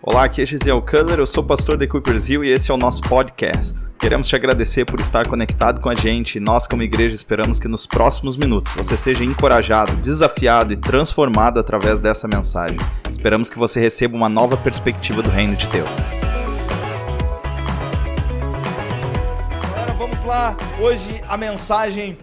Olá, aqui é Gisele Culler, eu sou pastor da Equippers Hill e esse é o nosso podcast. Queremos te agradecer por estar conectado com a gente e nós, como igreja, esperamos que nos próximos minutos você seja encorajado, desafiado e transformado através dessa mensagem. Esperamos que você receba uma nova perspectiva do reino de Deus. Galera, vamos lá. Hoje a mensagem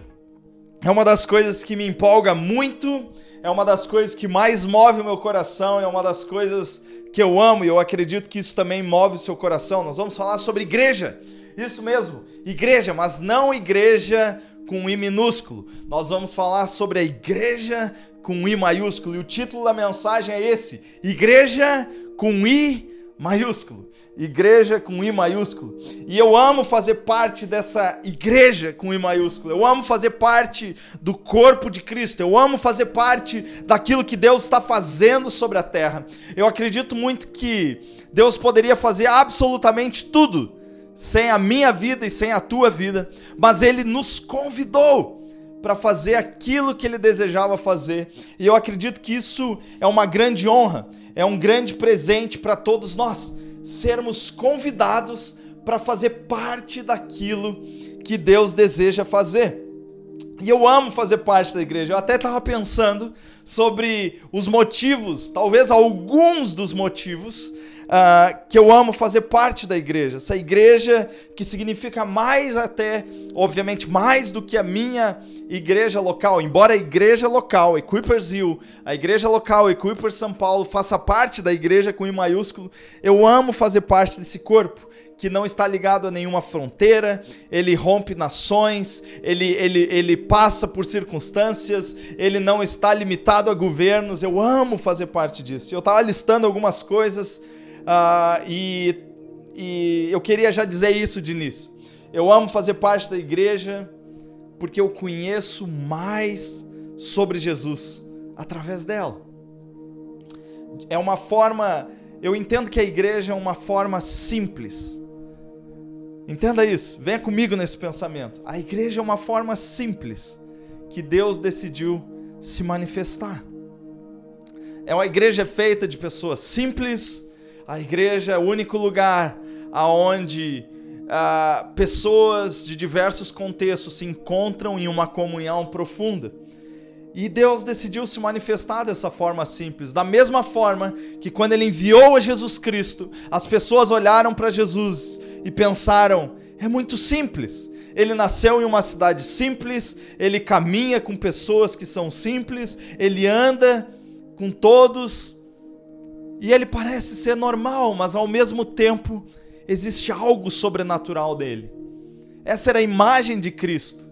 é uma das coisas que me empolga muito, é uma das coisas que mais move o meu coração, é uma das coisas que eu amo e eu acredito que isso também move o seu coração. Nós vamos falar sobre igreja. Isso mesmo, igreja, mas não igreja com I minúsculo. Nós vamos falar sobre a igreja com I maiúsculo. E o título da mensagem é esse: Igreja com I maiúsculo. Igreja com I maiúsculo. E eu amo fazer parte dessa igreja com I maiúsculo. Eu amo fazer parte do corpo de Cristo. Eu amo fazer parte daquilo que Deus está fazendo sobre a terra. Eu acredito muito que Deus poderia fazer absolutamente tudo sem a minha vida e sem a tua vida, mas Ele nos convidou para fazer aquilo que Ele desejava fazer. E eu acredito que isso é uma grande honra, é um grande presente para todos nós sermos convidados para fazer parte daquilo que Deus deseja fazer. E eu amo fazer parte da igreja. Eu até estava pensando sobre os motivos, talvez alguns dos motivos, uh, que eu amo fazer parte da igreja. Essa igreja que significa mais até, obviamente, mais do que a minha igreja local. Embora a igreja local, Equippers Hill, a igreja local, Equippers São Paulo, faça parte da igreja com I maiúsculo, eu amo fazer parte desse corpo que não está ligado a nenhuma fronteira, ele rompe nações, ele, ele, ele passa por circunstâncias, ele não está limitado a governos. Eu amo fazer parte disso. Eu estava listando algumas coisas uh, e, e eu queria já dizer isso de início. Eu amo fazer parte da igreja porque eu conheço mais sobre Jesus através dela. É uma forma, eu entendo que a igreja é uma forma simples. Entenda isso, venha comigo nesse pensamento. A igreja é uma forma simples que Deus decidiu se manifestar. É uma igreja feita de pessoas simples. A igreja é o único lugar aonde uh, pessoas de diversos contextos se encontram em uma comunhão profunda. E Deus decidiu se manifestar dessa forma simples. Da mesma forma que quando ele enviou a Jesus Cristo, as pessoas olharam para Jesus e pensaram: é muito simples. Ele nasceu em uma cidade simples, ele caminha com pessoas que são simples, ele anda com todos e ele parece ser normal, mas ao mesmo tempo existe algo sobrenatural dele. Essa era a imagem de Cristo,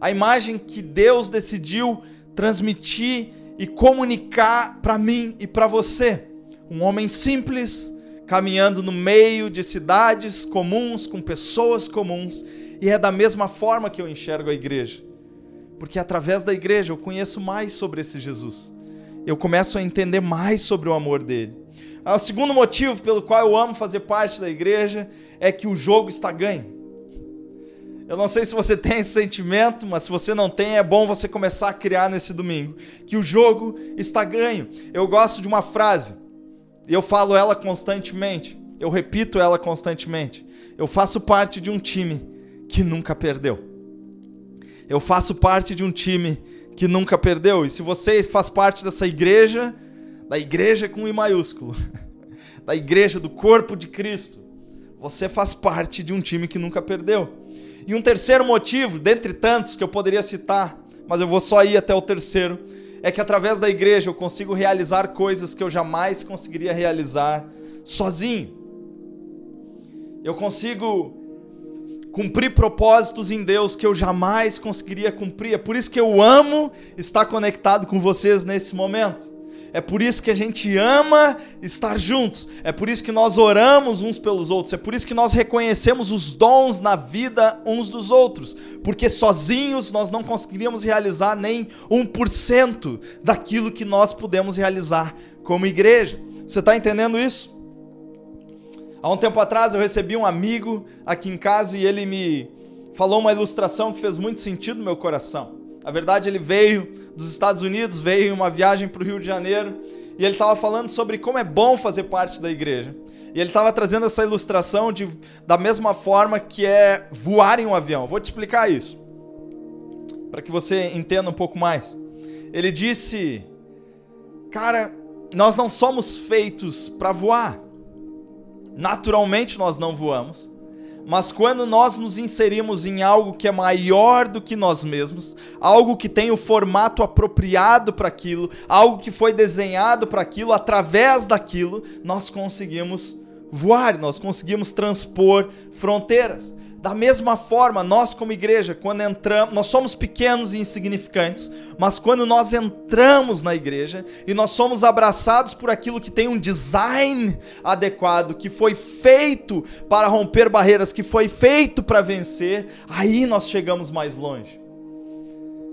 a imagem que Deus decidiu transmitir e comunicar para mim e para você. Um homem simples, caminhando no meio de cidades comuns, com pessoas comuns, e é da mesma forma que eu enxergo a igreja. Porque através da igreja eu conheço mais sobre esse Jesus. Eu começo a entender mais sobre o amor dele. Ah, o segundo motivo pelo qual eu amo fazer parte da igreja é que o jogo está ganho. Eu não sei se você tem esse sentimento, mas se você não tem, é bom você começar a criar nesse domingo. Que o jogo está ganho. Eu gosto de uma frase, e eu falo ela constantemente, eu repito ela constantemente. Eu faço parte de um time que nunca perdeu. Eu faço parte de um time que nunca perdeu. E se você faz parte dessa igreja, da igreja com I maiúsculo, da igreja do corpo de Cristo, você faz parte de um time que nunca perdeu. E um terceiro motivo, dentre tantos que eu poderia citar, mas eu vou só ir até o terceiro, é que através da igreja eu consigo realizar coisas que eu jamais conseguiria realizar sozinho. Eu consigo cumprir propósitos em Deus que eu jamais conseguiria cumprir. É por isso que eu amo estar conectado com vocês nesse momento. É por isso que a gente ama estar juntos. É por isso que nós oramos uns pelos outros. É por isso que nós reconhecemos os dons na vida uns dos outros. Porque sozinhos nós não conseguiríamos realizar nem 1% daquilo que nós podemos realizar como igreja. Você está entendendo isso? Há um tempo atrás eu recebi um amigo aqui em casa e ele me falou uma ilustração que fez muito sentido no meu coração. Na verdade, ele veio dos Estados Unidos, veio em uma viagem para o Rio de Janeiro e ele estava falando sobre como é bom fazer parte da igreja. E ele estava trazendo essa ilustração de, da mesma forma que é voar em um avião. Vou te explicar isso, para que você entenda um pouco mais. Ele disse: Cara, nós não somos feitos para voar. Naturalmente nós não voamos. Mas quando nós nos inserimos em algo que é maior do que nós mesmos, algo que tem o formato apropriado para aquilo, algo que foi desenhado para aquilo, através daquilo, nós conseguimos voar, nós conseguimos transpor fronteiras. Da mesma forma, nós como igreja, quando entramos, nós somos pequenos e insignificantes, mas quando nós entramos na igreja e nós somos abraçados por aquilo que tem um design adequado, que foi feito para romper barreiras, que foi feito para vencer, aí nós chegamos mais longe.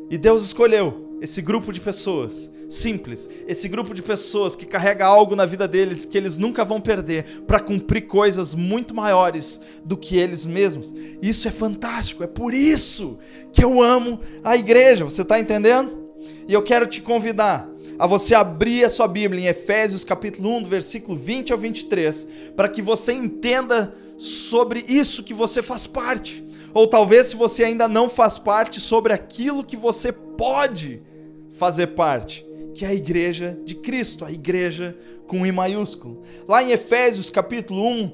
E Deus escolheu esse grupo de pessoas simples, esse grupo de pessoas que carrega algo na vida deles que eles nunca vão perder para cumprir coisas muito maiores do que eles mesmos. Isso é fantástico, é por isso que eu amo a igreja. Você está entendendo? E eu quero te convidar a você abrir a sua Bíblia em Efésios capítulo 1, do versículo 20 ao 23, para que você entenda sobre isso que você faz parte. Ou talvez se você ainda não faz parte sobre aquilo que você pode fazer parte que é a igreja de Cristo, a igreja com I maiúsculo. Lá em Efésios capítulo 1,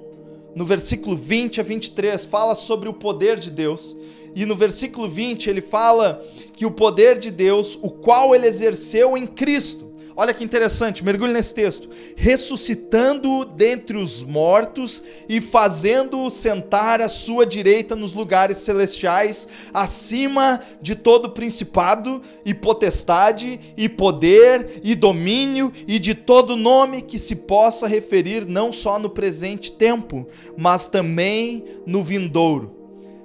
no versículo 20 a 23, fala sobre o poder de Deus. E no versículo 20 ele fala que o poder de Deus, o qual ele exerceu em Cristo, Olha que interessante, mergulhe nesse texto. Ressuscitando dentre os mortos e fazendo-o sentar à sua direita nos lugares celestiais, acima de todo principado e potestade e poder e domínio e de todo nome que se possa referir não só no presente tempo, mas também no vindouro.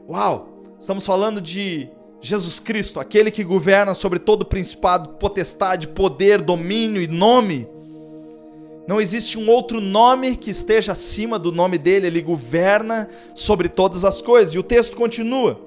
Uau! Estamos falando de Jesus Cristo, aquele que governa sobre todo principado, potestade, poder, domínio e nome. Não existe um outro nome que esteja acima do nome dele, ele governa sobre todas as coisas. E o texto continua: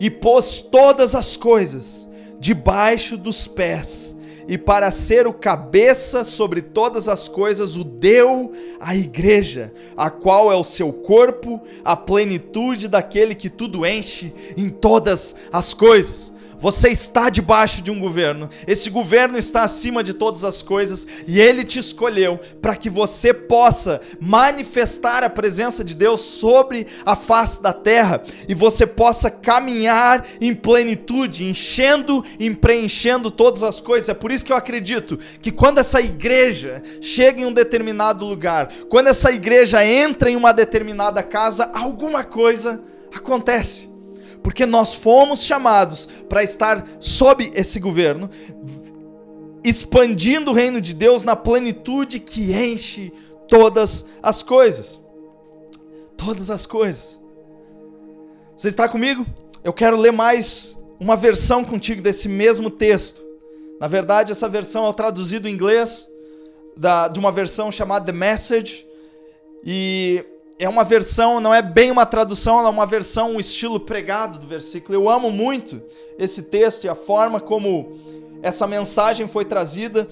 E pôs todas as coisas debaixo dos pés e para ser o cabeça sobre todas as coisas, o deu à igreja, a qual é o seu corpo, a plenitude daquele que tudo enche em todas as coisas. Você está debaixo de um governo. Esse governo está acima de todas as coisas e ele te escolheu para que você possa manifestar a presença de Deus sobre a face da terra e você possa caminhar em plenitude, enchendo e preenchendo todas as coisas. É por isso que eu acredito que quando essa igreja chega em um determinado lugar, quando essa igreja entra em uma determinada casa, alguma coisa acontece porque nós fomos chamados para estar sob esse governo, expandindo o reino de Deus na plenitude que enche todas as coisas. Todas as coisas. Você está comigo? Eu quero ler mais uma versão contigo desse mesmo texto. Na verdade, essa versão é traduzida em inglês da, de uma versão chamada The Message. E é uma versão, não é bem uma tradução, ela é uma versão, um estilo pregado do versículo. Eu amo muito esse texto e a forma como essa mensagem foi trazida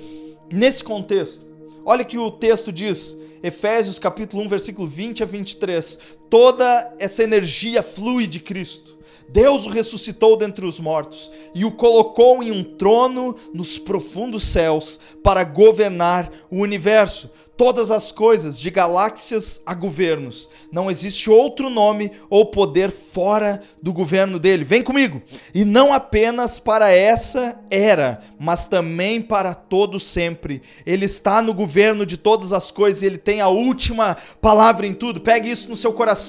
nesse contexto. Olha que o texto diz, Efésios capítulo 1, versículo 20 a 23. Toda essa energia flui de Cristo. Deus o ressuscitou dentre os mortos e o colocou em um trono nos profundos céus para governar o universo todas as coisas, de galáxias a governos. Não existe outro nome ou poder fora do governo dele. Vem comigo. E não apenas para essa era, mas também para todo sempre. Ele está no governo de todas as coisas e ele tem a última palavra em tudo. Pegue isso no seu coração.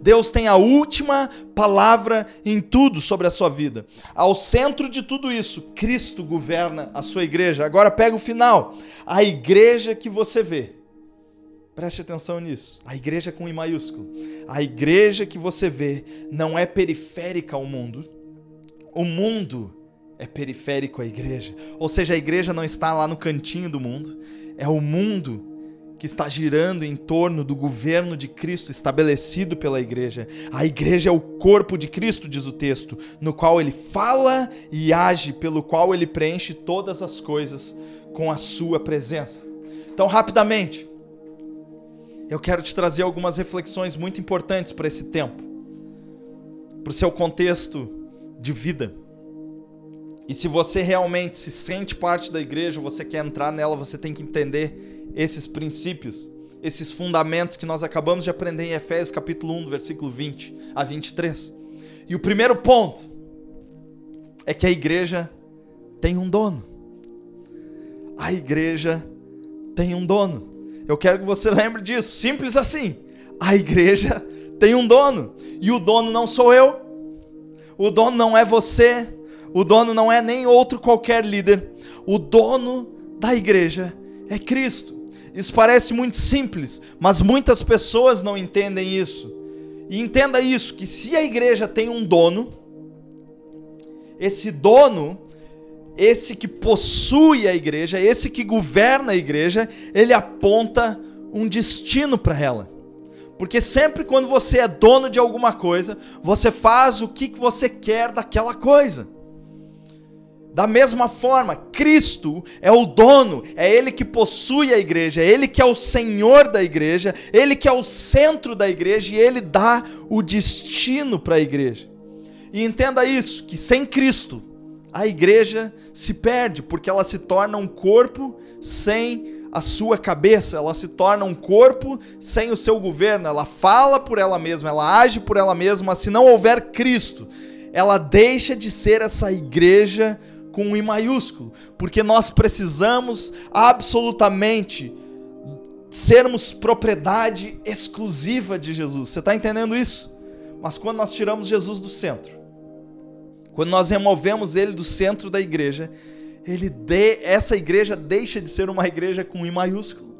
Deus tem a última palavra em tudo sobre a sua vida. Ao centro de tudo isso, Cristo governa a sua igreja. Agora pega o final. A igreja que você vê Preste atenção nisso. A igreja com I maiúsculo. A igreja que você vê não é periférica ao mundo. O mundo é periférico à igreja. Ou seja, a igreja não está lá no cantinho do mundo. É o mundo que está girando em torno do governo de Cristo estabelecido pela igreja. A igreja é o corpo de Cristo, diz o texto, no qual ele fala e age, pelo qual ele preenche todas as coisas com a sua presença. Então, rapidamente, eu quero te trazer algumas reflexões muito importantes para esse tempo, para o seu contexto de vida. E se você realmente se sente parte da igreja, você quer entrar nela, você tem que entender esses princípios, esses fundamentos que nós acabamos de aprender em Efésios capítulo 1, versículo 20 a 23. E o primeiro ponto é que a igreja tem um dono. A igreja tem um dono. Eu quero que você lembre disso, simples assim. A igreja tem um dono, e o dono não sou eu. O dono não é você, o dono não é nem outro qualquer líder. O dono da igreja é Cristo. Isso parece muito simples, mas muitas pessoas não entendem isso. E entenda isso: que se a igreja tem um dono, esse dono, esse que possui a igreja, esse que governa a igreja, ele aponta um destino para ela. Porque sempre quando você é dono de alguma coisa, você faz o que você quer daquela coisa. Da mesma forma, Cristo é o dono, é Ele que possui a igreja, é Ele que é o Senhor da igreja, Ele que é o centro da igreja e Ele dá o destino para a igreja. E entenda isso: que sem Cristo, a igreja se perde, porque ela se torna um corpo sem a sua cabeça, ela se torna um corpo sem o seu governo, ela fala por ela mesma, ela age por ela mesma, se não houver Cristo, ela deixa de ser essa igreja com um I maiúsculo, porque nós precisamos absolutamente sermos propriedade exclusiva de Jesus. Você está entendendo isso? Mas quando nós tiramos Jesus do centro, quando nós removemos ele do centro da igreja, ele de, essa igreja deixa de ser uma igreja com I maiúsculo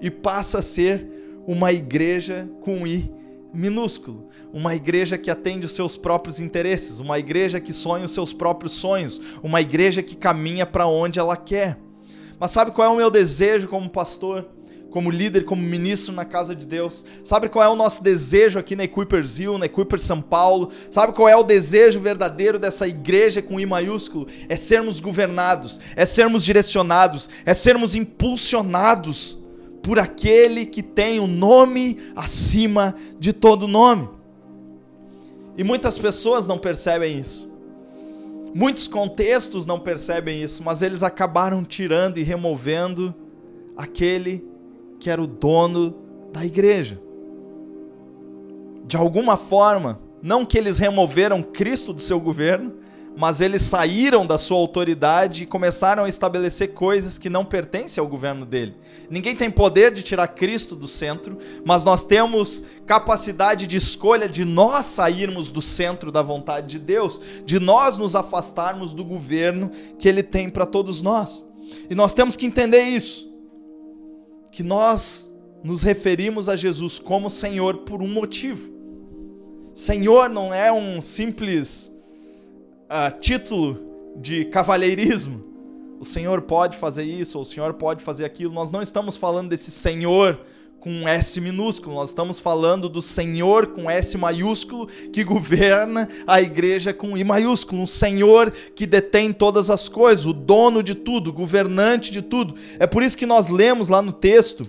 e passa a ser uma igreja com I minúsculo uma igreja que atende os seus próprios interesses, uma igreja que sonha os seus próprios sonhos, uma igreja que caminha para onde ela quer. Mas sabe qual é o meu desejo como pastor? como líder, como ministro na casa de Deus. Sabe qual é o nosso desejo aqui na Equipers Hill, na Equipers São Paulo? Sabe qual é o desejo verdadeiro dessa igreja com I maiúsculo? É sermos governados, é sermos direcionados, é sermos impulsionados por aquele que tem o nome acima de todo nome. E muitas pessoas não percebem isso. Muitos contextos não percebem isso, mas eles acabaram tirando e removendo aquele que era o dono da igreja. De alguma forma, não que eles removeram Cristo do seu governo, mas eles saíram da sua autoridade e começaram a estabelecer coisas que não pertencem ao governo dele. Ninguém tem poder de tirar Cristo do centro, mas nós temos capacidade de escolha de nós sairmos do centro da vontade de Deus, de nós nos afastarmos do governo que ele tem para todos nós. E nós temos que entender isso, que nós nos referimos a Jesus como Senhor por um motivo. Senhor não é um simples uh, título de cavalheirismo. O Senhor pode fazer isso, ou o Senhor pode fazer aquilo. Nós não estamos falando desse Senhor com um S minúsculo, nós estamos falando do Senhor com S maiúsculo que governa a igreja com I maiúsculo, um Senhor que detém todas as coisas, o dono de tudo, governante de tudo. É por isso que nós lemos lá no texto,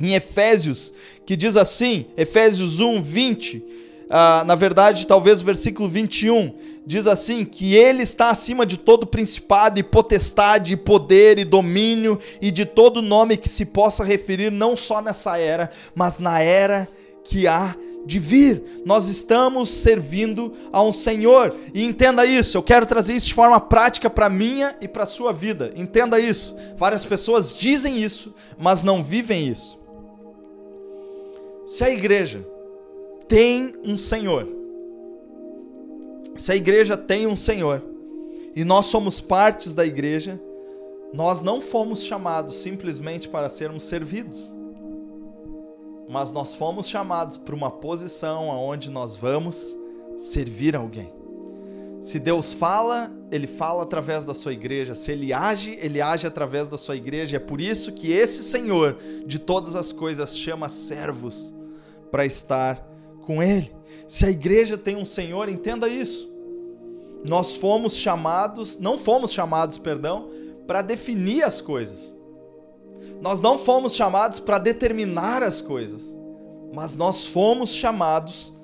em Efésios, que diz assim, Efésios 1, 20 ah, na verdade, talvez o versículo 21, diz assim: que ele está acima de todo principado e potestade, e poder e domínio e de todo nome que se possa referir, não só nessa era, mas na era que há de vir. Nós estamos servindo a um Senhor. E entenda isso, eu quero trazer isso de forma prática para minha e para sua vida. Entenda isso. Várias pessoas dizem isso, mas não vivem isso. Se a igreja tem um Senhor, se a igreja tem um Senhor e nós somos partes da igreja, nós não fomos chamados simplesmente para sermos servidos, mas nós fomos chamados para uma posição aonde nós vamos servir alguém. Se Deus fala ele fala através da sua igreja. Se ele age, ele age através da sua igreja. É por isso que esse Senhor de todas as coisas chama servos para estar com ele. Se a igreja tem um Senhor, entenda isso. Nós fomos chamados, não fomos chamados, perdão, para definir as coisas. Nós não fomos chamados para determinar as coisas, mas nós fomos chamados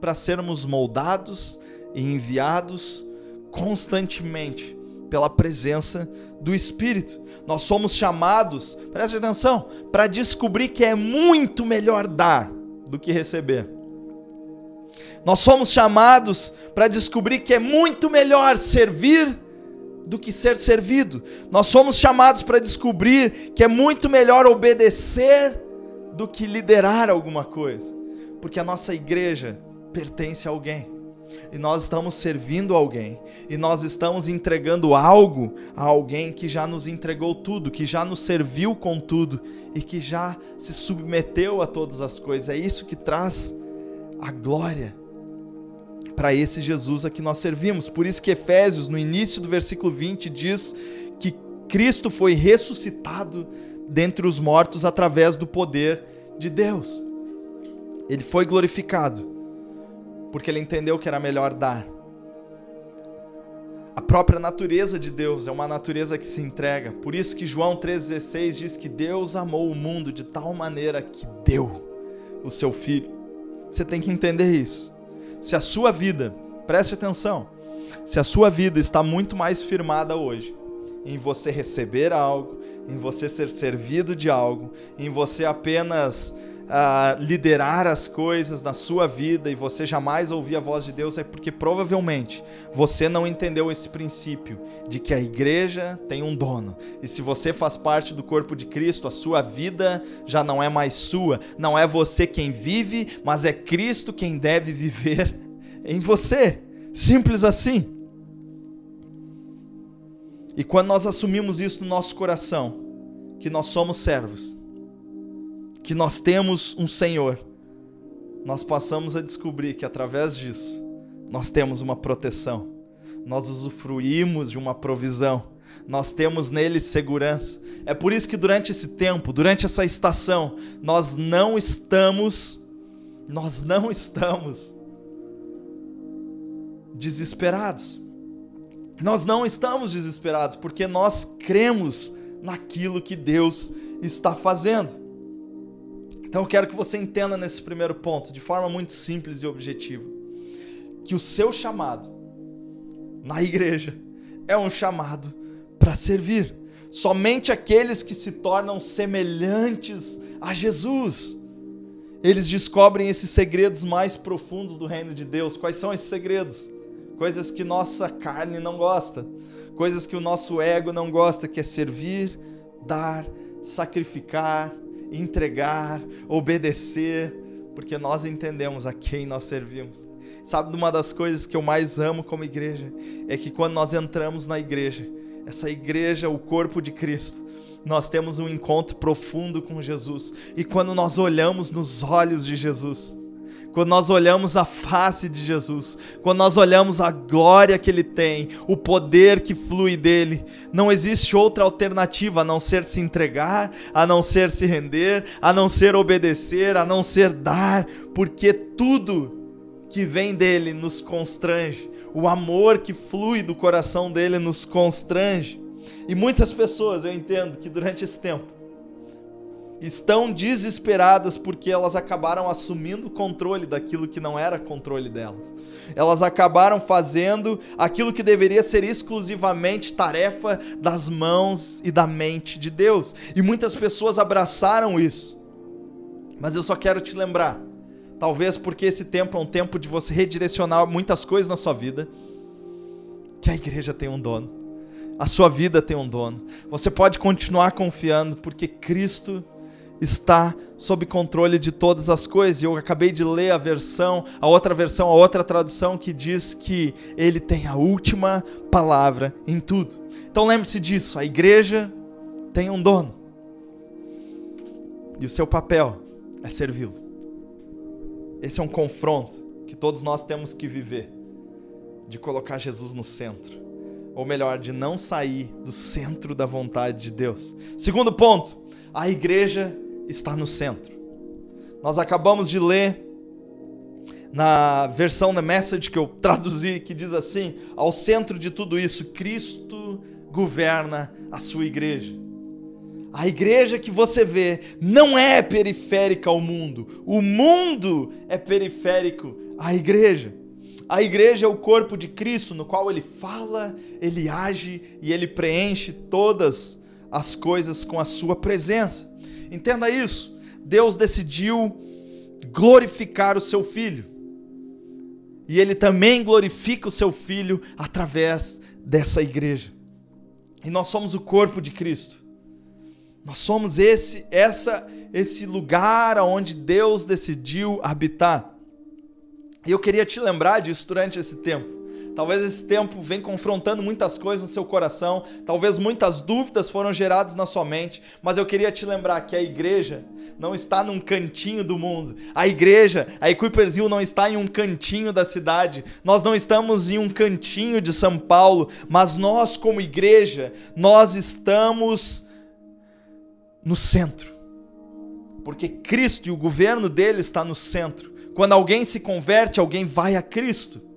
para sermos moldados e enviados constantemente pela presença do Espírito. Nós somos chamados, preste atenção, para descobrir que é muito melhor dar do que receber. Nós somos chamados para descobrir que é muito melhor servir do que ser servido. Nós somos chamados para descobrir que é muito melhor obedecer do que liderar alguma coisa. Porque a nossa igreja pertence a alguém. E nós estamos servindo alguém. E nós estamos entregando algo a alguém que já nos entregou tudo, que já nos serviu com tudo e que já se submeteu a todas as coisas. É isso que traz a glória para esse Jesus a que nós servimos. Por isso que Efésios, no início do versículo 20, diz que Cristo foi ressuscitado dentre os mortos através do poder de Deus. Ele foi glorificado porque ele entendeu que era melhor dar. A própria natureza de Deus é uma natureza que se entrega. Por isso que João 3,16 diz que Deus amou o mundo de tal maneira que deu o seu filho. Você tem que entender isso. Se a sua vida, preste atenção, se a sua vida está muito mais firmada hoje em você receber algo, em você ser servido de algo, em você apenas uh, liderar as coisas na sua vida e você jamais ouvir a voz de Deus, é porque provavelmente você não entendeu esse princípio de que a igreja tem um dono. E se você faz parte do corpo de Cristo, a sua vida já não é mais sua. Não é você quem vive, mas é Cristo quem deve viver em você. Simples assim. E quando nós assumimos isso no nosso coração, que nós somos servos, que nós temos um Senhor, nós passamos a descobrir que através disso nós temos uma proteção, nós usufruímos de uma provisão, nós temos nele segurança. É por isso que durante esse tempo, durante essa estação, nós não estamos, nós não estamos desesperados. Nós não estamos desesperados porque nós cremos naquilo que Deus está fazendo. Então eu quero que você entenda nesse primeiro ponto, de forma muito simples e objetiva, que o seu chamado na igreja é um chamado para servir. Somente aqueles que se tornam semelhantes a Jesus, eles descobrem esses segredos mais profundos do reino de Deus. Quais são esses segredos? Coisas que nossa carne não gosta, coisas que o nosso ego não gosta, que é servir, dar, sacrificar, entregar, obedecer, porque nós entendemos a quem nós servimos. Sabe, uma das coisas que eu mais amo como igreja é que quando nós entramos na igreja, essa igreja, o corpo de Cristo, nós temos um encontro profundo com Jesus. E quando nós olhamos nos olhos de Jesus, quando nós olhamos a face de Jesus, quando nós olhamos a glória que ele tem, o poder que flui dele, não existe outra alternativa a não ser se entregar, a não ser se render, a não ser obedecer, a não ser dar, porque tudo que vem dele nos constrange, o amor que flui do coração dele nos constrange. E muitas pessoas, eu entendo que durante esse tempo, estão desesperadas porque elas acabaram assumindo o controle daquilo que não era controle delas. Elas acabaram fazendo aquilo que deveria ser exclusivamente tarefa das mãos e da mente de Deus. E muitas pessoas abraçaram isso. Mas eu só quero te lembrar, talvez porque esse tempo é um tempo de você redirecionar muitas coisas na sua vida, que a igreja tem um dono. A sua vida tem um dono. Você pode continuar confiando porque Cristo está sob controle de todas as coisas. Eu acabei de ler a versão, a outra versão, a outra tradução que diz que ele tem a última palavra em tudo. Então lembre-se disso, a igreja tem um dono. E o seu papel é servi-lo. Esse é um confronto que todos nós temos que viver, de colocar Jesus no centro, ou melhor, de não sair do centro da vontade de Deus. Segundo ponto, a igreja está no centro. Nós acabamos de ler na versão da Message que eu traduzi, que diz assim: ao centro de tudo isso, Cristo governa a sua igreja. A igreja que você vê não é periférica ao mundo, o mundo é periférico à igreja. A igreja é o corpo de Cristo, no qual ele fala, ele age e ele preenche todas as coisas com a sua presença. Entenda isso. Deus decidiu glorificar o seu filho. E ele também glorifica o seu filho através dessa igreja. E nós somos o corpo de Cristo. Nós somos esse essa esse lugar onde Deus decidiu habitar. E eu queria te lembrar disso durante esse tempo. Talvez esse tempo venha confrontando muitas coisas no seu coração, talvez muitas dúvidas foram geradas na sua mente, mas eu queria te lembrar que a igreja não está num cantinho do mundo. A igreja, a Equiperzil não está em um cantinho da cidade. Nós não estamos em um cantinho de São Paulo, mas nós como igreja, nós estamos no centro. Porque Cristo e o governo dele está no centro. Quando alguém se converte, alguém vai a Cristo.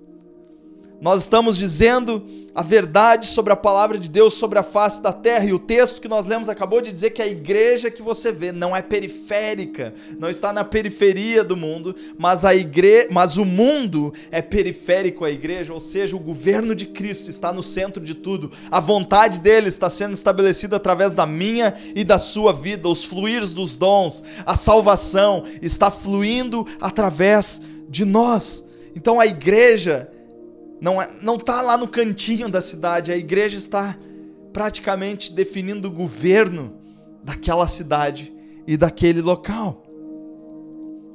Nós estamos dizendo a verdade sobre a palavra de Deus sobre a face da terra. E o texto que nós lemos acabou de dizer que a igreja que você vê não é periférica, não está na periferia do mundo, mas a igreja, mas o mundo é periférico à igreja, ou seja, o governo de Cristo está no centro de tudo. A vontade dele está sendo estabelecida através da minha e da sua vida, os fluires dos dons, a salvação está fluindo através de nós. Então a igreja não é, não está lá no cantinho da cidade, a igreja está praticamente definindo o governo daquela cidade e daquele local.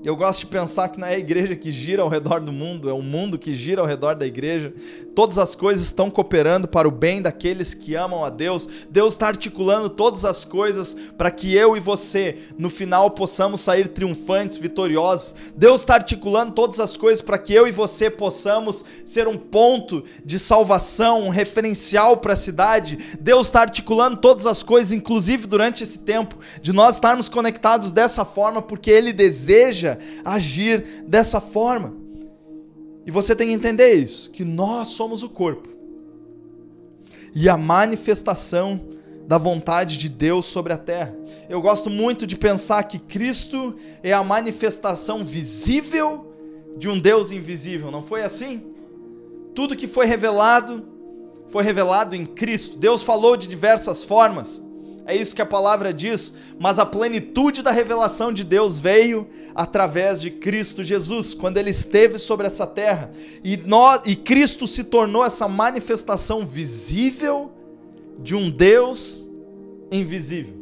Eu gosto de pensar que não é a igreja que gira ao redor do mundo, é o mundo que gira ao redor da igreja. Todas as coisas estão cooperando para o bem daqueles que amam a Deus. Deus está articulando todas as coisas para que eu e você, no final, possamos sair triunfantes, vitoriosos. Deus está articulando todas as coisas para que eu e você possamos ser um ponto de salvação, um referencial para a cidade. Deus está articulando todas as coisas, inclusive durante esse tempo, de nós estarmos conectados dessa forma, porque Ele deseja agir dessa forma. E você tem que entender isso, que nós somos o corpo. E a manifestação da vontade de Deus sobre a terra. Eu gosto muito de pensar que Cristo é a manifestação visível de um Deus invisível, não foi assim? Tudo que foi revelado foi revelado em Cristo. Deus falou de diversas formas. É isso que a palavra diz, mas a plenitude da revelação de Deus veio através de Cristo Jesus, quando ele esteve sobre essa terra. E, nós, e Cristo se tornou essa manifestação visível de um Deus invisível.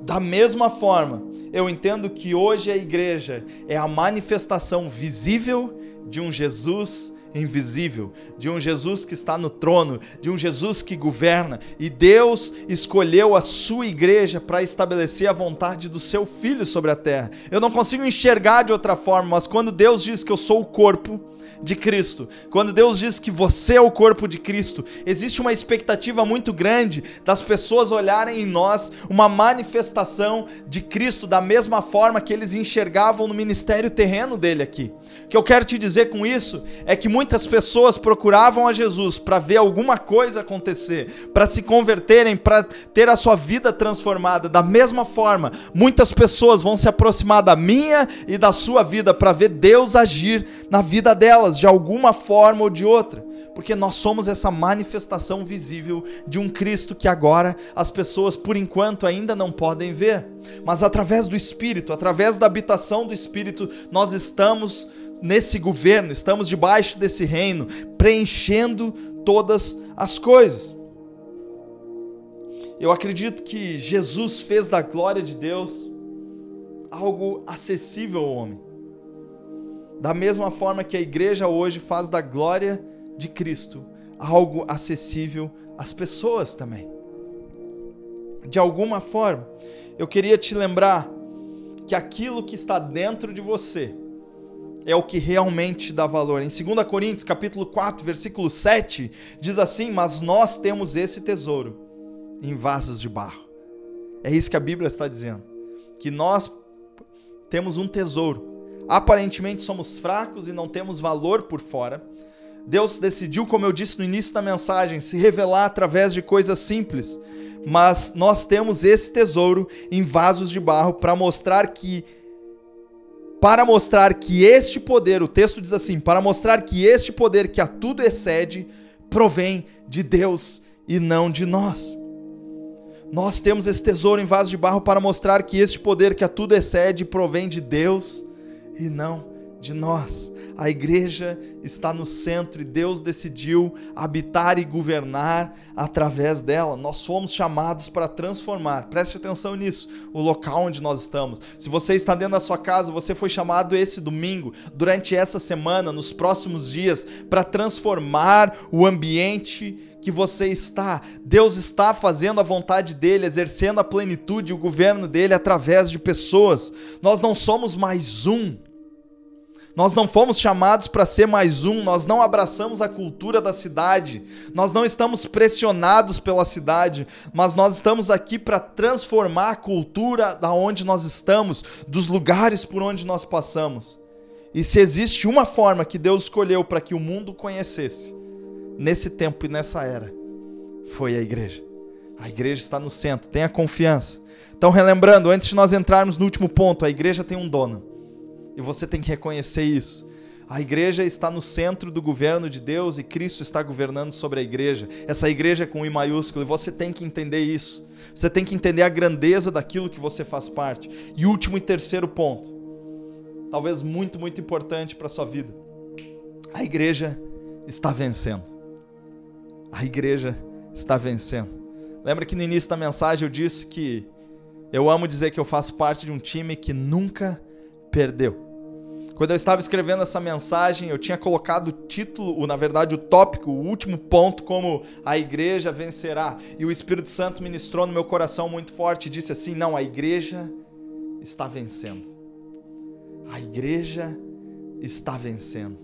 Da mesma forma, eu entendo que hoje a igreja é a manifestação visível de um Jesus invisível, de um Jesus que está no trono, de um Jesus que governa, e Deus escolheu a sua igreja para estabelecer a vontade do seu filho sobre a terra. Eu não consigo enxergar de outra forma, mas quando Deus diz que eu sou o corpo, de Cristo. Quando Deus diz que você é o corpo de Cristo, existe uma expectativa muito grande das pessoas olharem em nós uma manifestação de Cristo da mesma forma que eles enxergavam no ministério terreno dele aqui. O que eu quero te dizer com isso é que muitas pessoas procuravam a Jesus para ver alguma coisa acontecer, para se converterem, para ter a sua vida transformada. Da mesma forma, muitas pessoas vão se aproximar da minha e da sua vida para ver Deus agir na vida delas de alguma forma ou de outra, porque nós somos essa manifestação visível de um Cristo que agora as pessoas por enquanto ainda não podem ver, mas através do Espírito, através da habitação do Espírito, nós estamos nesse governo, estamos debaixo desse reino, preenchendo todas as coisas. Eu acredito que Jesus fez da glória de Deus algo acessível ao homem da mesma forma que a igreja hoje faz da glória de Cristo algo acessível às pessoas também. De alguma forma, eu queria te lembrar que aquilo que está dentro de você é o que realmente dá valor. Em 2 Coríntios, capítulo 4, versículo 7, diz assim: "Mas nós temos esse tesouro em vasos de barro". É isso que a Bíblia está dizendo, que nós temos um tesouro. Aparentemente somos fracos e não temos valor por fora. Deus decidiu, como eu disse no início da mensagem, se revelar através de coisas simples, mas nós temos esse tesouro em vasos de barro para mostrar que para mostrar que este poder, o texto diz assim, para mostrar que este poder que a tudo excede provém de Deus e não de nós. Nós temos esse tesouro em vaso de barro para mostrar que este poder que a tudo excede provém de Deus e não de nós. A igreja está no centro e Deus decidiu habitar e governar através dela. Nós fomos chamados para transformar. Preste atenção nisso, o local onde nós estamos. Se você está dentro da sua casa, você foi chamado esse domingo, durante essa semana, nos próximos dias, para transformar o ambiente que você está. Deus está fazendo a vontade dele, exercendo a plenitude, o governo dele através de pessoas. Nós não somos mais um. Nós não fomos chamados para ser mais um, nós não abraçamos a cultura da cidade, nós não estamos pressionados pela cidade, mas nós estamos aqui para transformar a cultura da onde nós estamos, dos lugares por onde nós passamos. E se existe uma forma que Deus escolheu para que o mundo conhecesse, nesse tempo e nessa era, foi a igreja. A igreja está no centro, tenha confiança. Então, relembrando, antes de nós entrarmos no último ponto, a igreja tem um dono. E você tem que reconhecer isso. A igreja está no centro do governo de Deus e Cristo está governando sobre a igreja. Essa igreja é com I maiúsculo e você tem que entender isso. Você tem que entender a grandeza daquilo que você faz parte. E último e terceiro ponto, talvez muito, muito importante para a sua vida. A igreja está vencendo. A igreja está vencendo. Lembra que no início da mensagem eu disse que eu amo dizer que eu faço parte de um time que nunca perdeu. Quando eu estava escrevendo essa mensagem, eu tinha colocado o título, ou na verdade o tópico, o último ponto, como a igreja vencerá. E o Espírito Santo ministrou no meu coração muito forte e disse assim: não, a igreja está vencendo. A igreja está vencendo.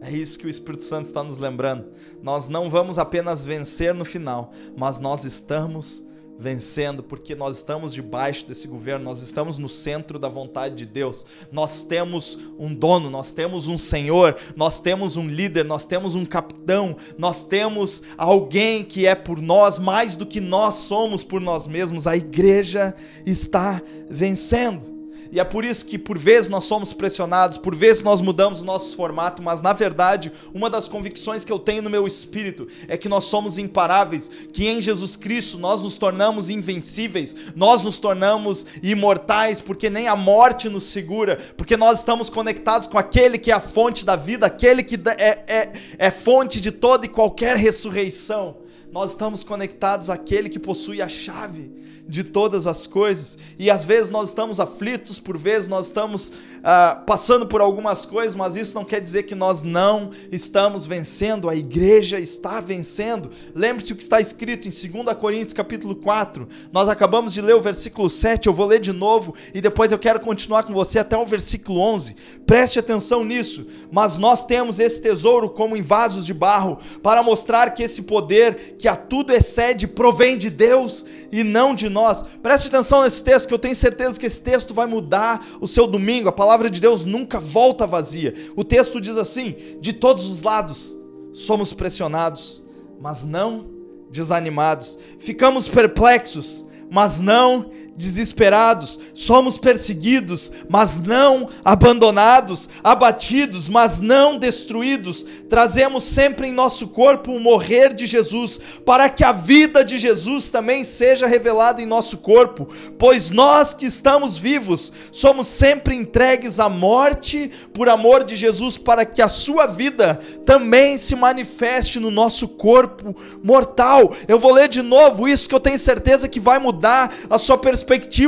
É isso que o Espírito Santo está nos lembrando. Nós não vamos apenas vencer no final, mas nós estamos vencendo vencendo, porque nós estamos debaixo desse governo, nós estamos no centro da vontade de Deus. Nós temos um dono, nós temos um senhor, nós temos um líder, nós temos um capitão, nós temos alguém que é por nós mais do que nós somos por nós mesmos. A igreja está vencendo. E é por isso que por vezes nós somos pressionados, por vezes nós mudamos o nosso formato, mas na verdade, uma das convicções que eu tenho no meu espírito é que nós somos imparáveis, que em Jesus Cristo nós nos tornamos invencíveis, nós nos tornamos imortais, porque nem a morte nos segura, porque nós estamos conectados com aquele que é a fonte da vida, aquele que é, é, é fonte de toda e qualquer ressurreição. Nós estamos conectados àquele que possui a chave de todas as coisas. E às vezes nós estamos aflitos, por vezes nós estamos uh, passando por algumas coisas, mas isso não quer dizer que nós não estamos vencendo. A igreja está vencendo. Lembre-se o que está escrito em 2 Coríntios capítulo 4. Nós acabamos de ler o versículo 7, eu vou ler de novo e depois eu quero continuar com você até o versículo 11. Preste atenção nisso. Mas nós temos esse tesouro como em vasos de barro para mostrar que esse poder que a tudo excede provém de Deus e não de nós. Preste atenção nesse texto, que eu tenho certeza que esse texto vai mudar o seu domingo. A palavra de Deus nunca volta vazia. O texto diz assim: de todos os lados somos pressionados, mas não desanimados. Ficamos perplexos, mas não desesperados, somos perseguidos, mas não abandonados, abatidos, mas não destruídos. Trazemos sempre em nosso corpo o morrer de Jesus, para que a vida de Jesus também seja revelada em nosso corpo, pois nós que estamos vivos somos sempre entregues à morte por amor de Jesus, para que a sua vida também se manifeste no nosso corpo mortal. Eu vou ler de novo isso que eu tenho certeza que vai mudar a sua perspectiva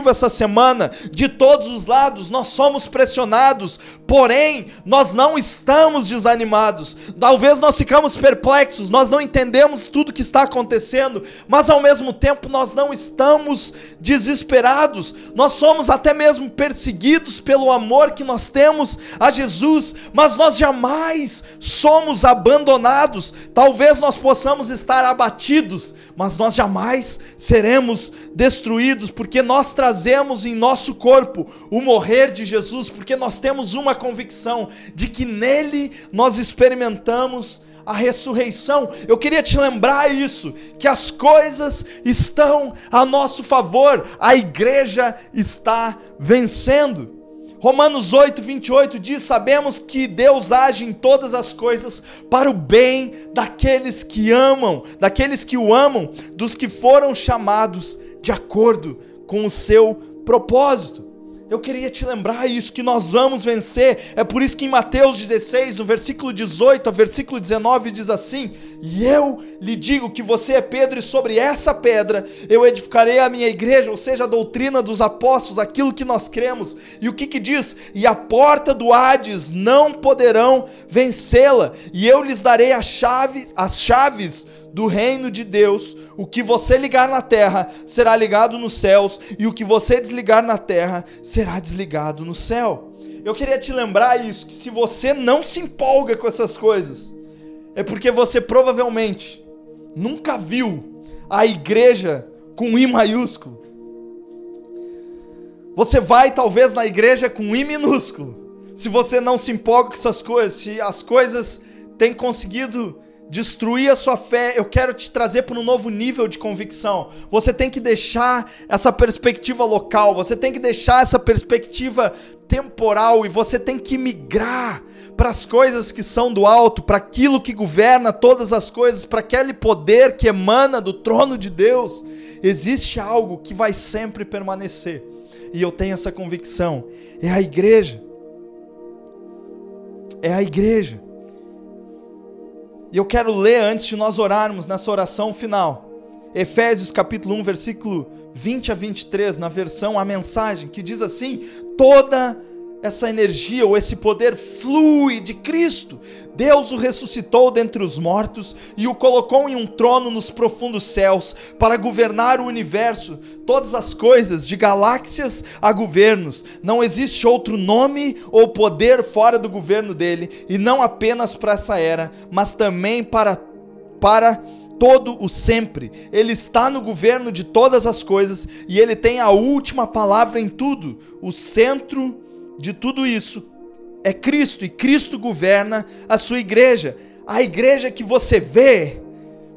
essa semana. De todos os lados, nós somos pressionados, porém, nós não estamos desanimados. Talvez nós ficamos perplexos, nós não entendemos tudo que está acontecendo, mas ao mesmo tempo nós não estamos desesperados. Nós somos até mesmo perseguidos pelo amor que nós temos a Jesus, mas nós jamais somos abandonados. Talvez nós possamos estar abatidos, mas nós jamais seremos destruídos, porque nós trazemos em nosso corpo o morrer de Jesus, porque nós temos uma convicção de que nele nós experimentamos a ressurreição. Eu queria te lembrar isso, que as coisas estão a nosso favor, a igreja está vencendo. Romanos 8, 28 diz: Sabemos que Deus age em todas as coisas para o bem daqueles que amam, daqueles que o amam, dos que foram chamados de acordo com o seu propósito. Eu queria te lembrar isso, que nós vamos vencer. É por isso que em Mateus 16, no versículo 18 ao versículo 19, diz assim: E eu lhe digo que você é Pedro, e sobre essa pedra eu edificarei a minha igreja, ou seja, a doutrina dos apóstolos, aquilo que nós cremos. E o que que diz? E a porta do Hades não poderão vencê-la, e eu lhes darei as chaves, as chaves do reino de Deus. O que você ligar na terra será ligado nos céus, e o que você desligar na terra será desligado no céu. Eu queria te lembrar isso: que se você não se empolga com essas coisas, é porque você provavelmente nunca viu a igreja com I maiúsculo. Você vai talvez na igreja com I minúsculo. Se você não se empolga com essas coisas, se as coisas têm conseguido destruir a sua fé, eu quero te trazer para um novo nível de convicção. Você tem que deixar essa perspectiva local, você tem que deixar essa perspectiva temporal e você tem que migrar para as coisas que são do alto, para aquilo que governa todas as coisas, para aquele poder que emana do trono de Deus. Existe algo que vai sempre permanecer. E eu tenho essa convicção. É a igreja. É a igreja. E eu quero ler antes de nós orarmos nessa oração final. Efésios capítulo 1, versículo 20 a 23, na versão a mensagem, que diz assim: toda essa energia ou esse poder flui de Cristo. Deus o ressuscitou dentre os mortos e o colocou em um trono nos profundos céus para governar o universo, todas as coisas, de galáxias a governos. Não existe outro nome ou poder fora do governo dele, e não apenas para essa era, mas também para para todo o sempre. Ele está no governo de todas as coisas e ele tem a última palavra em tudo. O centro de tudo isso é Cristo e Cristo governa a sua igreja. A igreja que você vê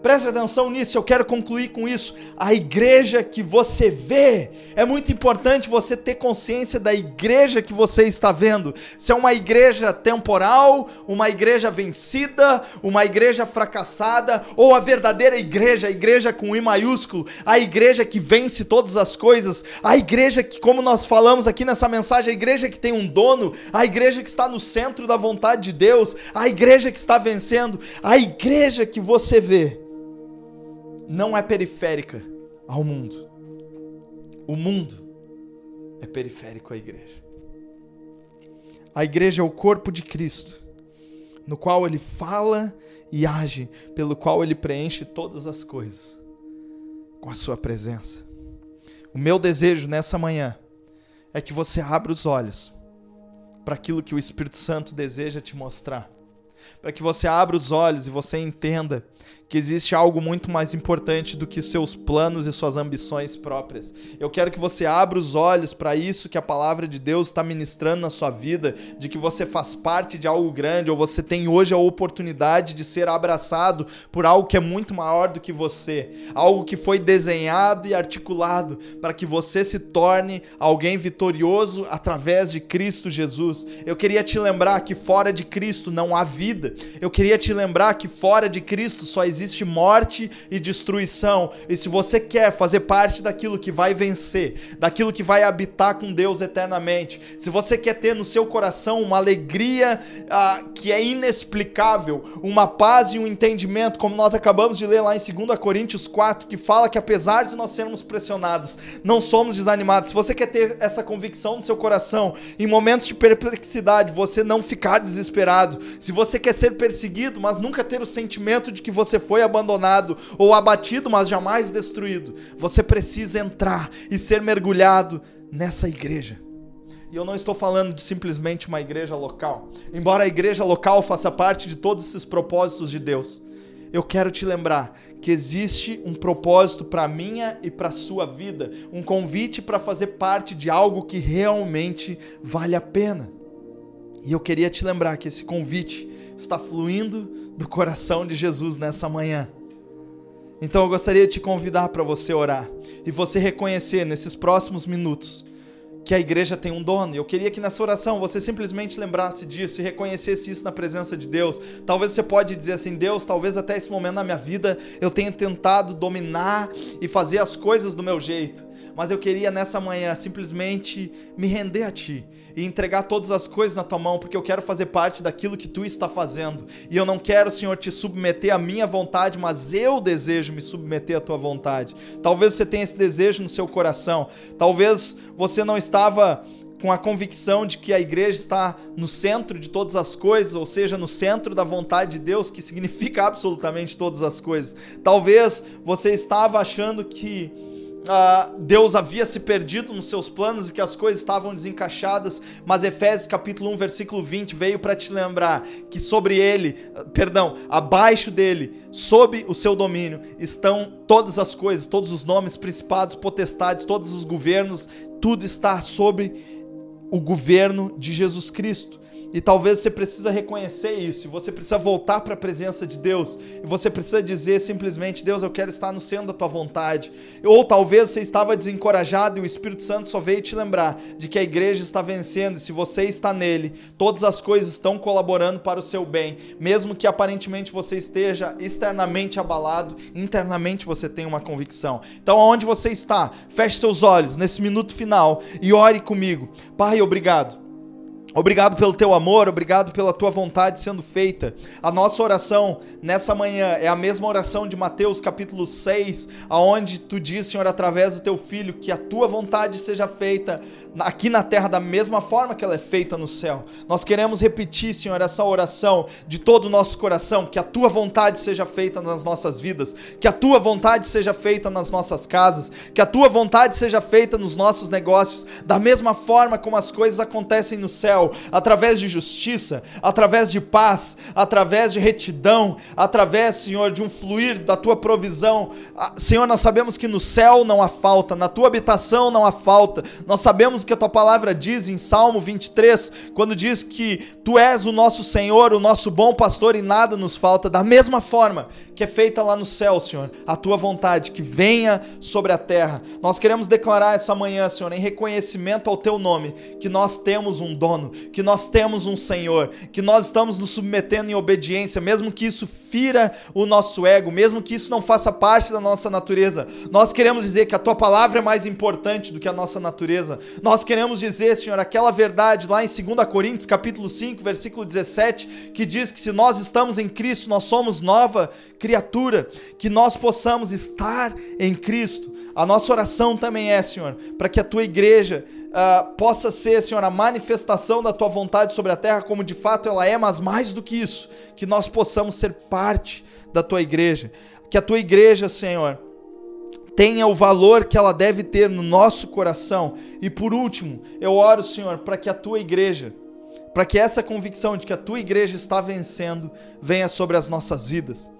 Preste atenção nisso, eu quero concluir com isso. A igreja que você vê, é muito importante você ter consciência da igreja que você está vendo. Se é uma igreja temporal, uma igreja vencida, uma igreja fracassada, ou a verdadeira igreja, a igreja com I maiúsculo, a igreja que vence todas as coisas, a igreja que, como nós falamos aqui nessa mensagem, a igreja que tem um dono, a igreja que está no centro da vontade de Deus, a igreja que está vencendo, a igreja que você vê não é periférica ao mundo. O mundo é periférico à igreja. A igreja é o corpo de Cristo, no qual ele fala e age, pelo qual ele preenche todas as coisas com a sua presença. O meu desejo nessa manhã é que você abra os olhos para aquilo que o Espírito Santo deseja te mostrar. Para que você abra os olhos e você entenda que existe algo muito mais importante do que seus planos e suas ambições próprias. Eu quero que você abra os olhos para isso que a palavra de Deus está ministrando na sua vida, de que você faz parte de algo grande, ou você tem hoje a oportunidade de ser abraçado por algo que é muito maior do que você, algo que foi desenhado e articulado para que você se torne alguém vitorioso através de Cristo Jesus. Eu queria te lembrar que fora de Cristo não há vida. Eu queria te lembrar que fora de Cristo só existe morte e destruição. E se você quer fazer parte daquilo que vai vencer, daquilo que vai habitar com Deus eternamente, se você quer ter no seu coração uma alegria ah, que é inexplicável, uma paz e um entendimento, como nós acabamos de ler lá em 2 Coríntios 4, que fala que apesar de nós sermos pressionados, não somos desanimados. Se você quer ter essa convicção no seu coração, em momentos de perplexidade, você não ficar desesperado. Se você quer ser perseguido, mas nunca ter o sentimento de que você foi abandonado ou abatido, mas jamais destruído, você precisa entrar e ser mergulhado nessa igreja. E eu não estou falando de simplesmente uma igreja local. Embora a igreja local faça parte de todos esses propósitos de Deus, eu quero te lembrar que existe um propósito para minha e para sua vida, um convite para fazer parte de algo que realmente vale a pena. E eu queria te lembrar que esse convite está fluindo do coração de Jesus nessa manhã. Então eu gostaria de te convidar para você orar e você reconhecer nesses próximos minutos que a igreja tem um dono. Eu queria que nessa oração você simplesmente lembrasse disso e reconhecesse isso na presença de Deus. Talvez você pode dizer assim: "Deus, talvez até esse momento na minha vida eu tenha tentado dominar e fazer as coisas do meu jeito, mas eu queria nessa manhã simplesmente me render a ti e entregar todas as coisas na tua mão, porque eu quero fazer parte daquilo que tu está fazendo. E eu não quero, Senhor, te submeter à minha vontade, mas eu desejo me submeter à tua vontade. Talvez você tenha esse desejo no seu coração. Talvez você não estava com a convicção de que a igreja está no centro de todas as coisas, ou seja, no centro da vontade de Deus, que significa absolutamente todas as coisas. Talvez você estava achando que uh, Deus havia se perdido nos seus planos e que as coisas estavam desencaixadas, mas Efésios capítulo 1, versículo 20 veio para te lembrar que sobre ele, perdão, abaixo dele, sob o seu domínio, estão todas as coisas, todos os nomes, principados, potestades, todos os governos, tudo está sobre o governo de Jesus Cristo. E talvez você precisa reconhecer isso, você precisa voltar para a presença de Deus, e você precisa dizer simplesmente: Deus, eu quero estar no centro da tua vontade. Ou talvez você estava desencorajado e o Espírito Santo só veio te lembrar de que a igreja está vencendo, e se você está nele, todas as coisas estão colaborando para o seu bem, mesmo que aparentemente você esteja externamente abalado, internamente você tem uma convicção. Então, aonde você está, feche seus olhos nesse minuto final e ore comigo. Pai, obrigado Obrigado pelo teu amor, obrigado pela tua vontade sendo feita. A nossa oração nessa manhã é a mesma oração de Mateus capítulo 6, aonde tu diz, Senhor, através do teu filho, que a tua vontade seja feita aqui na terra da mesma forma que ela é feita no céu. Nós queremos repetir, Senhor, essa oração de todo o nosso coração, que a tua vontade seja feita nas nossas vidas, que a tua vontade seja feita nas nossas casas, que a tua vontade seja feita nos nossos negócios, da mesma forma como as coisas acontecem no céu através de justiça, através de paz, através de retidão, através, Senhor, de um fluir da tua provisão. Ah, Senhor, nós sabemos que no céu não há falta, na tua habitação não há falta. Nós sabemos que a tua palavra diz em Salmo 23, quando diz que tu és o nosso Senhor, o nosso bom pastor e nada nos falta, da mesma forma que é feita lá no céu, Senhor, a tua vontade que venha sobre a terra. Nós queremos declarar essa manhã, Senhor, em reconhecimento ao teu nome, que nós temos um dono, que nós temos um Senhor, que nós estamos nos submetendo em obediência, mesmo que isso fira o nosso ego, mesmo que isso não faça parte da nossa natureza. Nós queremos dizer que a tua palavra é mais importante do que a nossa natureza. Nós queremos dizer, Senhor, aquela verdade lá em 2 Coríntios, capítulo 5, versículo 17, que diz que se nós estamos em Cristo, nós somos nova criatura, que nós possamos estar em Cristo. A nossa oração também é, Senhor, para que a tua igreja uh, possa ser, Senhor, a manifestação da tua vontade sobre a terra, como de fato ela é, mas mais do que isso, que nós possamos ser parte da tua igreja. Que a tua igreja, Senhor, tenha o valor que ela deve ter no nosso coração. E por último, eu oro, Senhor, para que a tua igreja, para que essa convicção de que a tua igreja está vencendo venha sobre as nossas vidas.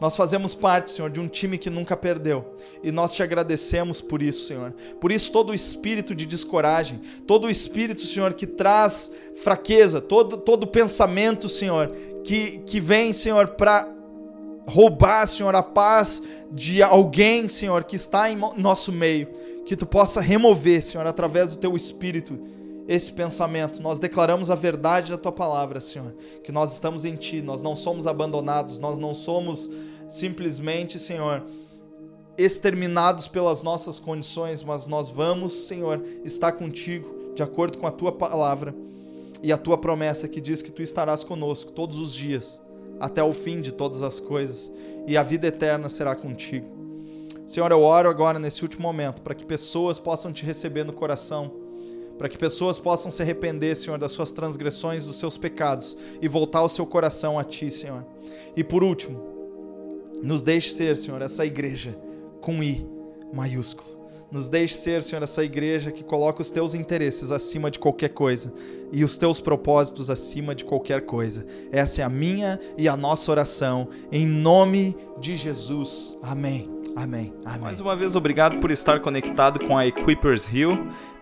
Nós fazemos parte, Senhor, de um time que nunca perdeu. E nós te agradecemos por isso, Senhor. Por isso, todo o espírito de descoragem, todo o espírito, Senhor, que traz fraqueza, todo, todo pensamento, Senhor, que, que vem, Senhor, para roubar, Senhor, a paz de alguém, Senhor, que está em nosso meio. Que tu possa remover, Senhor, através do teu espírito esse pensamento, nós declaramos a verdade da tua palavra, Senhor, que nós estamos em ti, nós não somos abandonados, nós não somos simplesmente, Senhor, exterminados pelas nossas condições, mas nós vamos, Senhor, estar contigo de acordo com a tua palavra e a tua promessa que diz que tu estarás conosco todos os dias, até o fim de todas as coisas, e a vida eterna será contigo. Senhor, eu oro agora nesse último momento para que pessoas possam te receber no coração, para que pessoas possam se arrepender, Senhor, das suas transgressões, dos seus pecados e voltar o seu coração a ti, Senhor. E por último, nos deixe ser, Senhor, essa igreja com I maiúsculo. Nos deixe ser, Senhor, essa igreja que coloca os teus interesses acima de qualquer coisa e os teus propósitos acima de qualquer coisa. Essa é a minha e a nossa oração, em nome de Jesus. Amém. Amém. Amém. Mais uma vez, obrigado por estar conectado com a Equippers Hill.